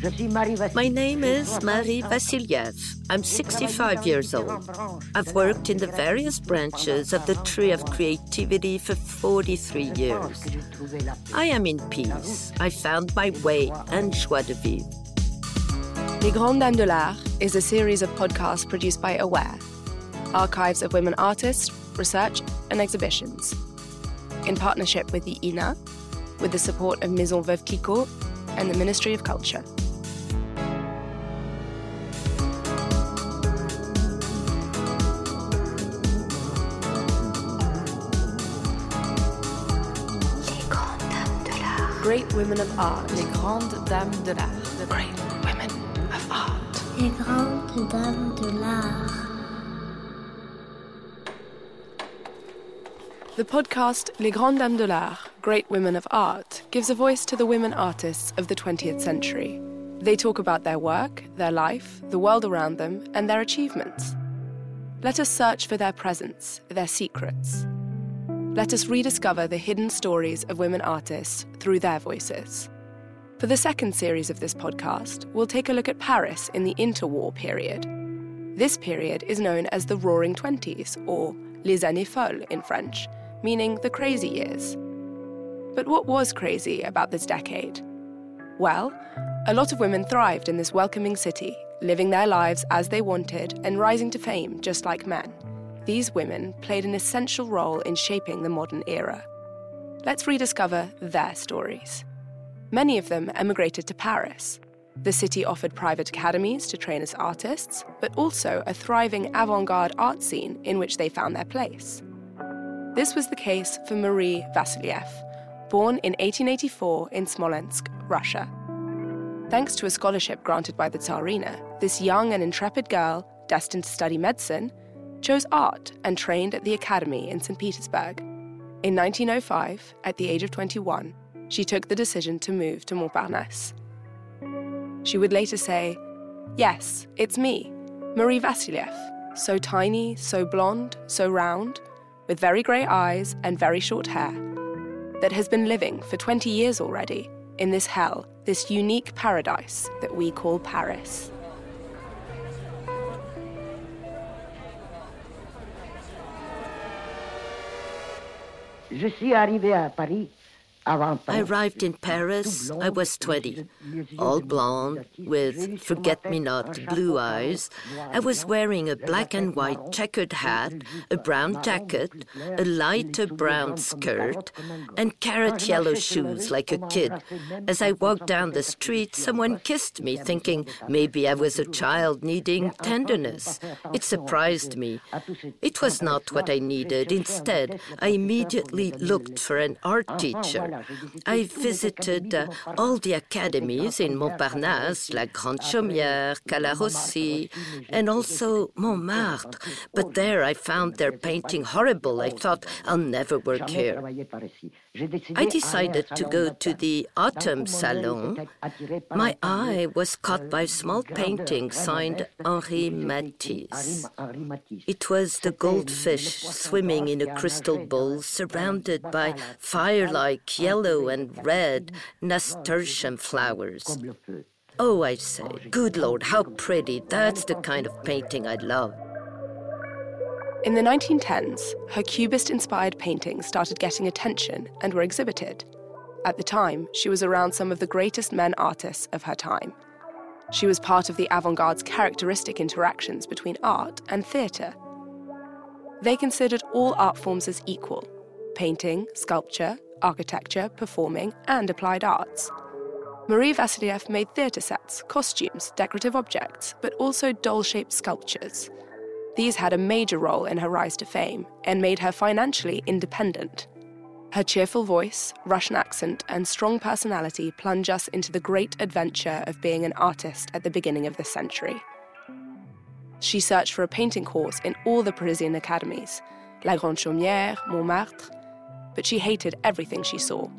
My name is Marie Vassilieff. I'm 65 years old. I've worked in the various branches of the tree of creativity for 43 years. I am in peace. I found my way and joie de vivre. Les Grandes Dames de l'Art is a series of podcasts produced by Aware, archives of women artists, research, and exhibitions. In partnership with the INA, with the support of Maison Veuve Clicquot and the Ministry of Culture. Great Women of Art. Les Grandes Dames de l'Art. Great Women of Art. Les Grandes Dames de l'Art. The podcast Les Grandes Dames de l'Art, Great Women of Art, gives a voice to the women artists of the 20th century. They talk about their work, their life, the world around them, and their achievements. Let us search for their presence, their secrets. Let us rediscover the hidden stories of women artists through their voices. For the second series of this podcast, we'll take a look at Paris in the interwar period. This period is known as the Roaring Twenties, or Les Années Folles in French, meaning the crazy years. But what was crazy about this decade? Well, a lot of women thrived in this welcoming city, living their lives as they wanted and rising to fame just like men these women played an essential role in shaping the modern era. Let's rediscover their stories. Many of them emigrated to Paris. The city offered private academies to train as artists, but also a thriving avant garde art scene in which they found their place. This was the case for Marie Vassilieff, born in 1884 in Smolensk, Russia. Thanks to a scholarship granted by the Tsarina, this young and intrepid girl, destined to study medicine, chose art and trained at the Academy in St. Petersburg. In 1905, at the age of 21, she took the decision to move to Montparnasse. She would later say, Yes, it's me, Marie Vassilieff, so tiny, so blonde, so round, with very grey eyes and very short hair, that has been living for 20 years already in this hell, this unique paradise that we call Paris. Je suis arrivé à Paris I arrived in Paris, I was 20, all blonde, with forget me not blue eyes. I was wearing a black and white checkered hat, a brown jacket, a lighter brown skirt, and carrot yellow shoes like a kid. As I walked down the street, someone kissed me, thinking maybe I was a child needing tenderness. It surprised me. It was not what I needed. Instead, I immediately looked for an art teacher. I visited uh, all the academies in Montparnasse, La Grande Chaumière, Colarossi, and also Montmartre. But there I found their painting horrible. I thought, I'll never work here. I decided to go to the Autumn Salon. My eye was caught by a small painting signed Henri Matisse. It was the goldfish swimming in a crystal bowl surrounded by fire like yellow and red nasturtium flowers. Oh, I say, good Lord, how pretty. That's the kind of painting I'd love. In the 1910s, her Cubist inspired paintings started getting attention and were exhibited. At the time, she was around some of the greatest men artists of her time. She was part of the avant garde's characteristic interactions between art and theatre. They considered all art forms as equal painting, sculpture, architecture, performing, and applied arts. Marie Vassilieff made theatre sets, costumes, decorative objects, but also doll shaped sculptures. These had a major role in her rise to fame and made her financially independent. Her cheerful voice, Russian accent, and strong personality plunge us into the great adventure of being an artist at the beginning of this century. She searched for a painting course in all the Parisian academies, La Grande Chaumière, Montmartre, but she hated everything she saw.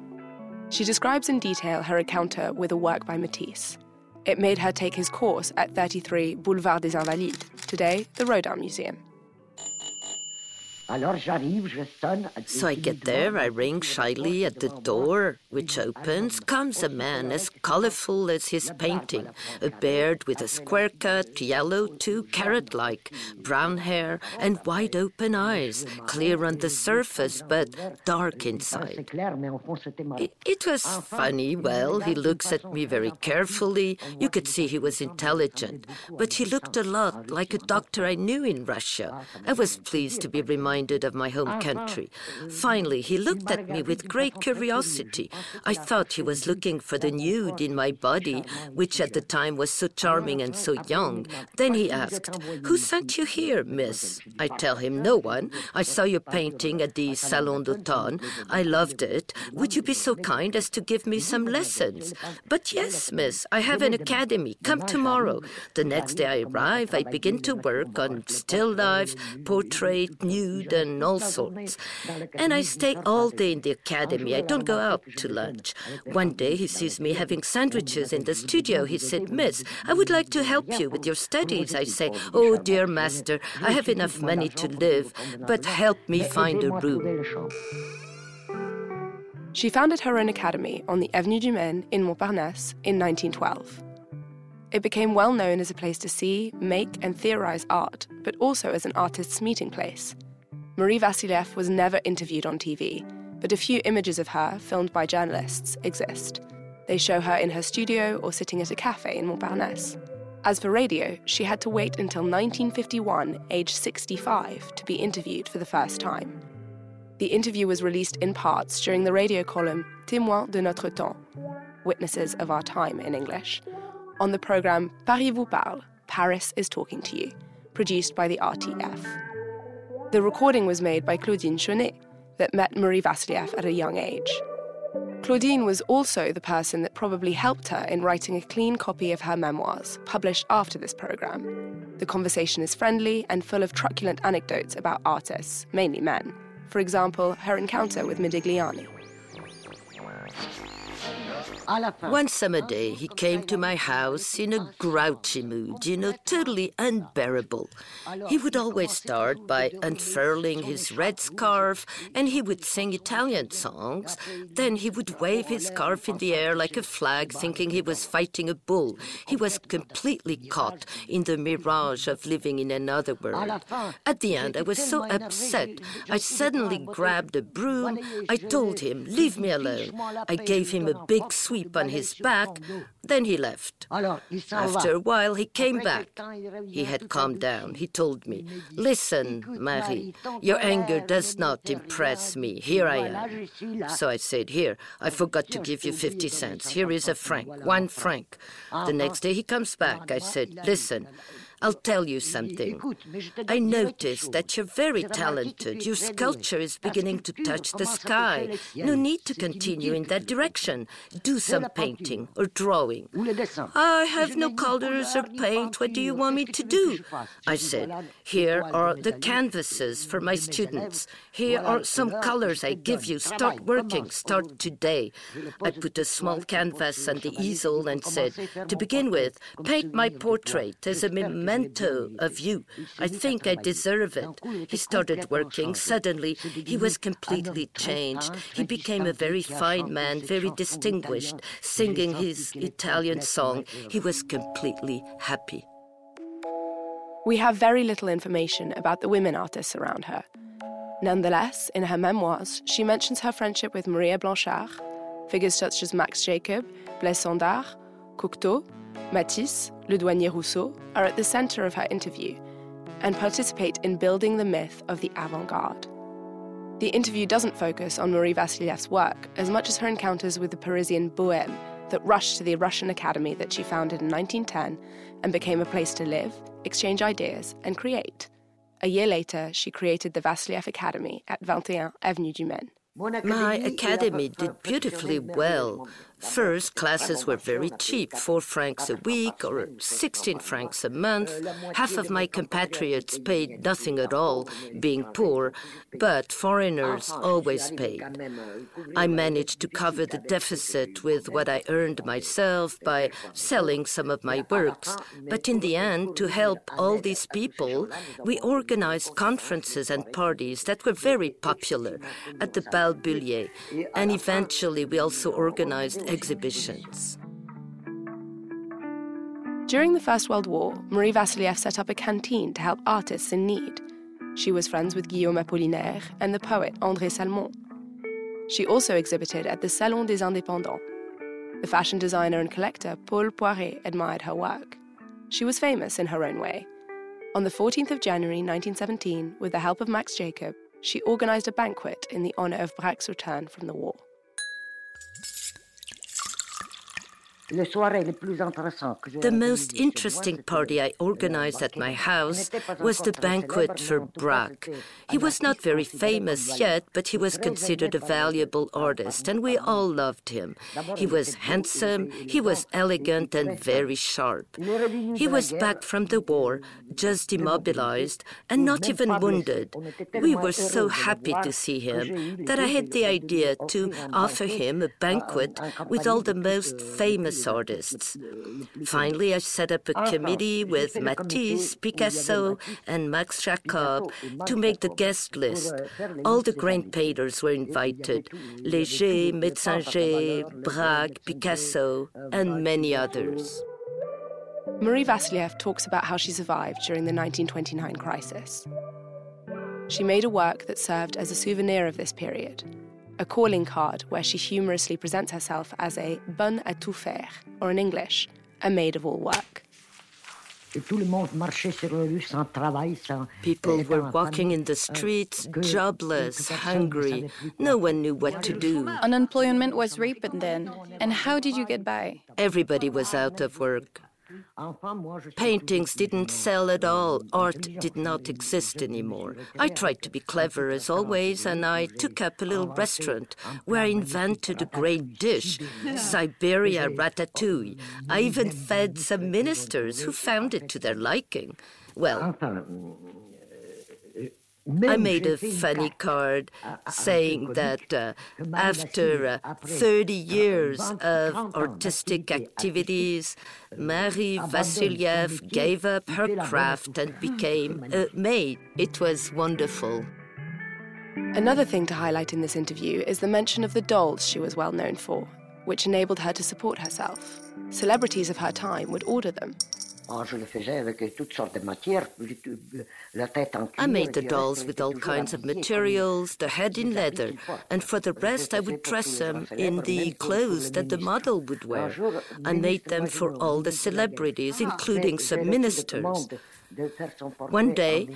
She describes in detail her encounter with a work by Matisse. It made her take his course at 33 Boulevard des Invalides, today the Rodin Museum. So I get there, I ring shyly at the door, which opens. Comes a man as colorful as his painting, a beard with a square cut, yellow too, carrot like, brown hair, and wide open eyes, clear on the surface but dark inside. It, it was funny. Well, he looks at me very carefully. You could see he was intelligent, but he looked a lot like a doctor I knew in Russia. I was pleased to be reminded reminded of my home ah, ah. country. Finally, he mm. looked at me with great curiosity. I thought he was looking for the nude in my body, which at the time was so charming and so young. Then he asked, Who sent you here, miss? I tell him, No one. I saw your painting at the Salon d'Automne. I loved it. Would you be so kind as to give me some lessons? But yes, miss, I have an academy. Come tomorrow. The next day I arrive, I begin to work on still life, portrait, nude, and all sorts. And I stay all day in the academy. I don't go out to lunch. One day he sees me having sandwiches in the studio. He said, Miss, I would like to help you with your studies. I say, Oh, dear master, I have enough money to live, but help me find a room. She founded her own academy on the Avenue du Maine in Montparnasse in 1912. It became well known as a place to see, make, and theorize art, but also as an artist's meeting place. Marie Vassilieff was never interviewed on TV, but a few images of her, filmed by journalists, exist. They show her in her studio or sitting at a cafe in Montparnasse. As for radio, she had to wait until 1951, age 65, to be interviewed for the first time. The interview was released in parts during the radio column Témoins de notre temps, Witnesses of Our Time in English, on the program Paris vous parle, Paris is talking to you, produced by the RTF. The recording was made by Claudine Chonez that met Marie Vassilieff at a young age. Claudine was also the person that probably helped her in writing a clean copy of her memoirs, published after this program. The conversation is friendly and full of truculent anecdotes about artists, mainly men. For example, her encounter with Modigliani. One summer day, he came to my house in a grouchy mood, you know, totally unbearable. He would always start by unfurling his red scarf, and he would sing Italian songs. Then he would wave his scarf in the air like a flag, thinking he was fighting a bull. He was completely caught in the mirage of living in another world. At the end, I was so upset, I suddenly grabbed a broom. I told him, Leave me alone. I gave him a big sweep sweep on his back. Then he left. After a while, he came back. He had calmed down. He told me, Listen, Marie, your anger does not impress me. Here I am. So I said, Here, I forgot to give you 50 cents. Here is a franc, one franc. The next day he comes back. I said, Listen, I'll tell you something. I noticed that you're very talented. Your sculpture is beginning to touch the sky. No need to continue in that direction. Do some painting or drawing. I have no colors or paint. What do you want me to do? I said, Here are the canvases for my students. Here are some colors I give you. Start working. Start today. I put a small canvas on the easel and said, To begin with, paint my portrait as a memento of you. I think I deserve it. He started working. Suddenly, he was completely changed. He became a very fine man, very distinguished, singing his Italian song. He was completely happy. We have very little information about the women artists around her. Nonetheless, in her memoirs, she mentions her friendship with Maria Blanchard, figures such as Max Jacob, Blaise Cocteau, Matisse, Le Douanier Rousseau are at the center of her interview and participate in building the myth of the avant garde. The interview doesn't focus on Marie Vassilieff's work as much as her encounters with the Parisian bohème that rushed to the Russian academy that she founded in 1910 and became a place to live, exchange ideas, and create. A year later, she created the Vassilieff Academy at 21 Avenue du Maine. My academy did beautifully well. First, classes were very cheap, four francs a week or 16 francs a month. Half of my compatriots paid nothing at all, being poor, but foreigners always paid. I managed to cover the deficit with what I earned myself by selling some of my works, but in the end, to help all these people, we organized conferences and parties that were very popular at the Bal Bullier, and eventually we also organized exhibitions. During the First World War, Marie Vassilieff set up a canteen to help artists in need. She was friends with Guillaume Apollinaire and the poet André Salmon. She also exhibited at the Salon des Indépendants. The fashion designer and collector Paul Poiret admired her work. She was famous in her own way. On the 14th of January 1917, with the help of Max Jacob, she organized a banquet in the honor of Braque's return from the war. The most interesting party I organized at my house was the banquet for Braque. He was not very famous yet, but he was considered a valuable artist, and we all loved him. He was handsome, he was elegant, and very sharp. He was back from the war, just immobilized, and not even wounded. We were so happy to see him that I had the idea to offer him a banquet with all the most famous artists. Finally, I set up a committee with Matisse, Picasso, and Max Jacob to make the guest list. All the great painters were invited Léger, Metzinger, Braque, Picasso, and many others. Marie Vassilieff talks about how she survived during the 1929 crisis. She made a work that served as a souvenir of this period a calling card where she humorously presents herself as a bonne à tout faire, or in English, a maid of all work. People were walking in the streets, jobless, hungry. No one knew what to do. Unemployment was rampant then. And how did you get by? Everybody was out of work. Paintings didn't sell at all. Art did not exist anymore. I tried to be clever as always, and I took up a little restaurant where I invented a great dish, Siberia ratatouille. I even fed some ministers who found it to their liking. Well, I made a funny card saying that uh, after uh, 30 years of artistic activities, Marie Vassilieff gave up her craft and became uh, a maid. It was wonderful. Another thing to highlight in this interview is the mention of the dolls she was well known for, which enabled her to support herself. Celebrities of her time would order them. I made the dolls with all kinds of materials, the head in leather, and for the rest I would dress them in the clothes that the model would wear. I made them for all the celebrities, including some ministers. One day,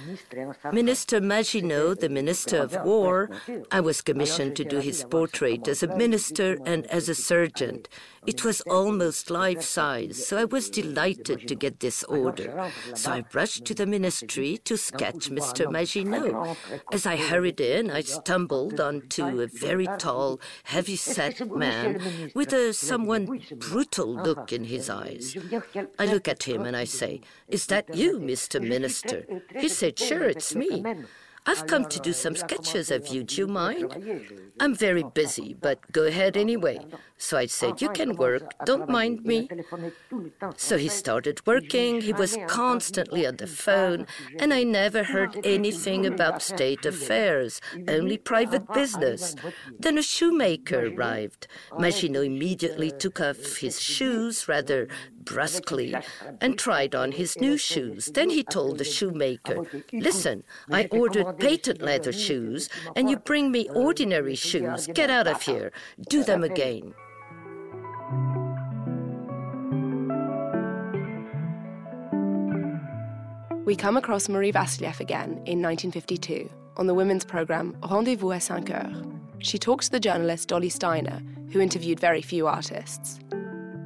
Minister Maginot, the Minister of War, I was commissioned to do his portrait as a minister and as a surgeon. It was almost life size, so I was delighted to get this order. So I rushed to the ministry to sketch Mr. Maginot. As I hurried in, I stumbled onto a very tall, heavy set man with a somewhat brutal look in his eyes. I look at him and I say, Is that you, Mr. Minister? He said, Sure, it's me. I've come to do some sketches of you. Do you mind? I'm very busy, but go ahead anyway. So I said, You can work. Don't mind me. So he started working. He was constantly on the phone, and I never heard anything about state affairs, only private business. Then a shoemaker arrived. Maginot immediately took off his shoes rather brusquely and tried on his new shoes. Then he told the shoemaker, Listen, I ordered patent leather shoes, and you bring me ordinary shoes. Get out of here. Do them again. We come across Marie Vassilieff again in 1952 on the women's program Rendezvous à 5 heures. She talks to the journalist Dolly Steiner, who interviewed very few artists.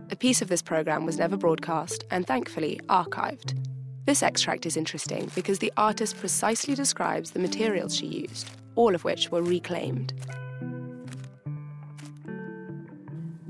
A piece of this program was never broadcast and thankfully archived. This extract is interesting because the artist precisely describes the materials she used, all of which were reclaimed.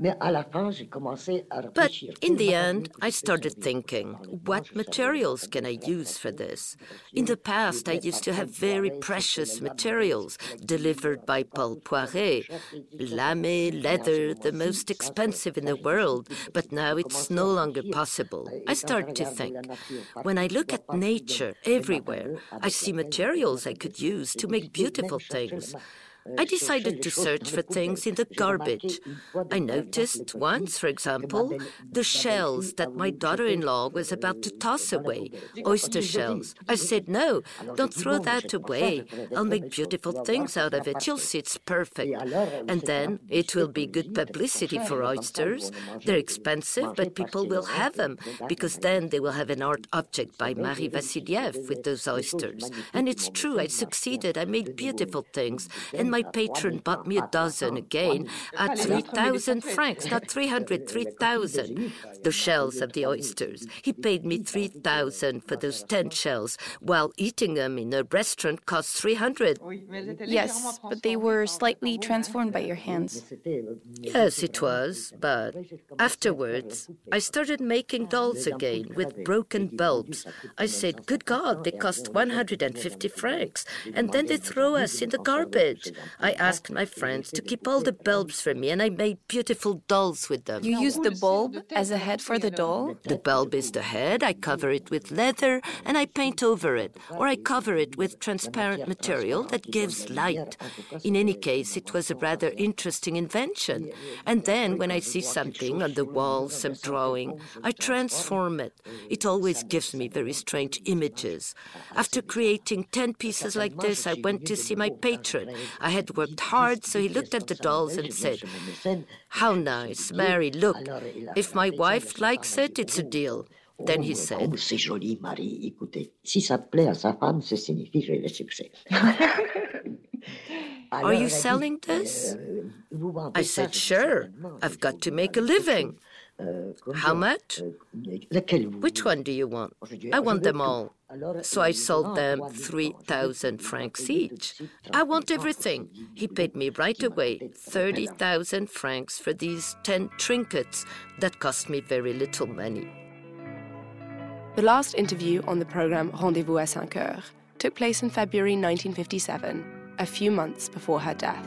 But in the end, I started thinking, what materials can I use for this? In the past, I used to have very precious materials delivered by Paul Poiret, lame, leather, the most expensive in the world, but now it's no longer possible. I start to think, when I look at nature everywhere, I see materials I could use to make beautiful things. I decided to search for things in the garbage. I noticed once, for example, the shells that my daughter in law was about to toss away oyster shells. I said, No, don't throw that away. I'll make beautiful things out of it. You'll see it's perfect. And then it will be good publicity for oysters. They're expensive, but people will have them because then they will have an art object by Marie Vassilieff with those oysters. And it's true, I succeeded. I made beautiful things. And my my patron bought me a dozen again at 3,000 francs, not 300, 3,000. The shells of the oysters. He paid me 3,000 for those 10 shells, while eating them in a restaurant cost 300. Yes, but they were slightly transformed by your hands. Yes, it was, but afterwards, I started making dolls again with broken bulbs. I said, Good God, they cost 150 francs, and then they throw us in the garbage. I asked my friends to keep all the bulbs for me, and I made beautiful dolls with them. You used the bulb as a head for the doll? The bulb is the head. I cover it with leather, and I paint over it, or I cover it with transparent material that gives light. In any case, it was a rather interesting invention. And then, when I see something on the wall, some drawing, I transform it. It always gives me very strange images. After creating 10 pieces like this, I went to see my patron. I had worked hard, so he looked at the dolls and said, How nice, Mary, look. If my wife likes it, it's a deal. Then he said, Are you selling this? I said, Sure. I've got to make a living. How much? Which one do you want? I want them all. So I sold them 3,000 francs each. I want everything. He paid me right away 30,000 francs for these 10 trinkets that cost me very little money. The last interview on the program Rendezvous à 5 heures took place in February 1957, a few months before her death.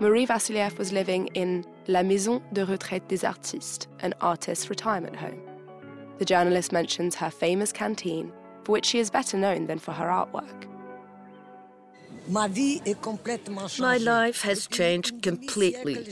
Marie Vassilieff was living in La Maison de Retraite des Artistes, an artist's retirement home. The journalist mentions her famous canteen for which she is better known than for her artwork. My life has changed completely.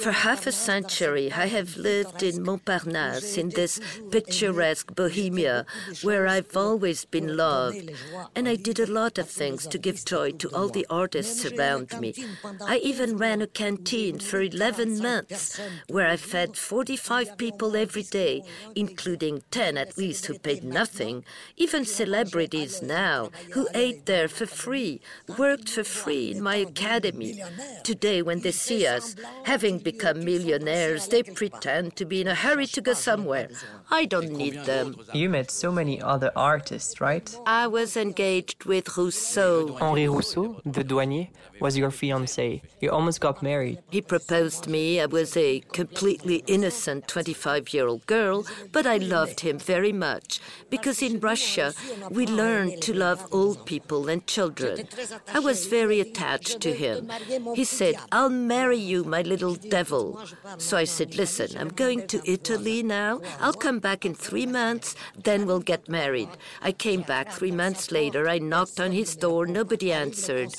For half a century, I have lived in Montparnasse, in this picturesque Bohemia, where I've always been loved. And I did a lot of things to give joy to all the artists around me. I even ran a canteen for 11 months, where I fed 45 people every day, including 10 at least who paid nothing, even celebrities now, who ate there for free, worked worked for free in my academy. Today, when they see us, having become millionaires, they pretend to be in a hurry to go somewhere. I don't need them. You met so many other artists, right? I was engaged with Rousseau. Henri Rousseau, the douanier, was your fiancé. You almost got married. He proposed me. I was a completely innocent 25 year old girl, but I loved him very much because in Russia we learned to love old people and children. I was very attached to him. He said, I'll marry you, my little devil. So I said, Listen, I'm going to Italy now. I'll come back in three months, then we'll get married. I came back three months later. I knocked on his door. Nobody answered.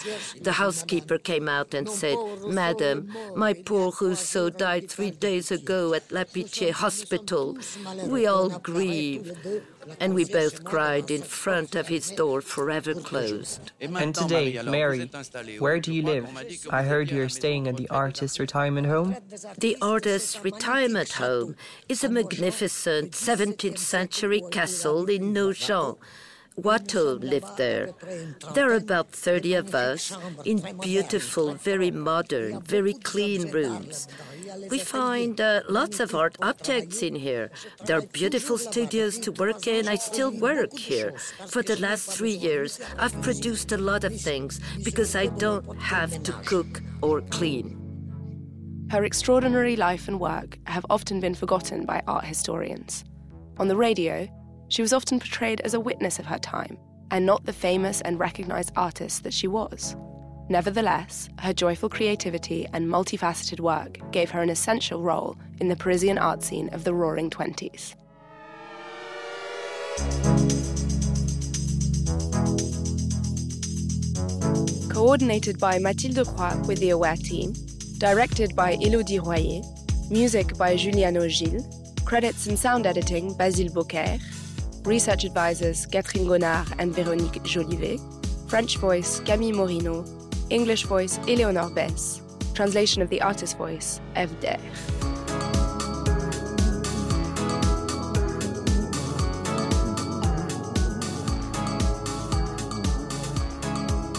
The housekeeper came out and said, Madam, my poor Rousseau died three days ago at La Pitié Hospital. We all grieve and we both cried in front of his door forever closed. And today, Mary, where do you live? I heard you're staying at the artist's retirement home. The artist's retirement home is a magnificent 17th century castle in Nogent. Watteau lived there. There are about 30 of us in beautiful, very modern, very clean rooms. We find uh, lots of art objects in here. There are beautiful studios to work in. I still work here. For the last three years, I've produced a lot of things because I don't have to cook or clean. Her extraordinary life and work have often been forgotten by art historians. On the radio, she was often portrayed as a witness of her time and not the famous and recognized artist that she was. Nevertheless, her joyful creativity and multifaceted work gave her an essential role in the Parisian art scene of the Roaring Twenties. Coordinated by Mathilde Croix with the AWARE team, directed by Elodie Royer, music by Juliano Gilles, credits and sound editing Basile Beaucaire, research advisors Catherine Gonnard and Véronique Jolivet, French voice Camille Morineau, English voice Eleonore Bess, translation of the artist voice Eve Der.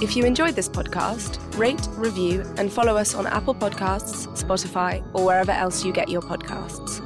If you enjoyed this podcast, rate, review, and follow us on Apple Podcasts, Spotify, or wherever else you get your podcasts.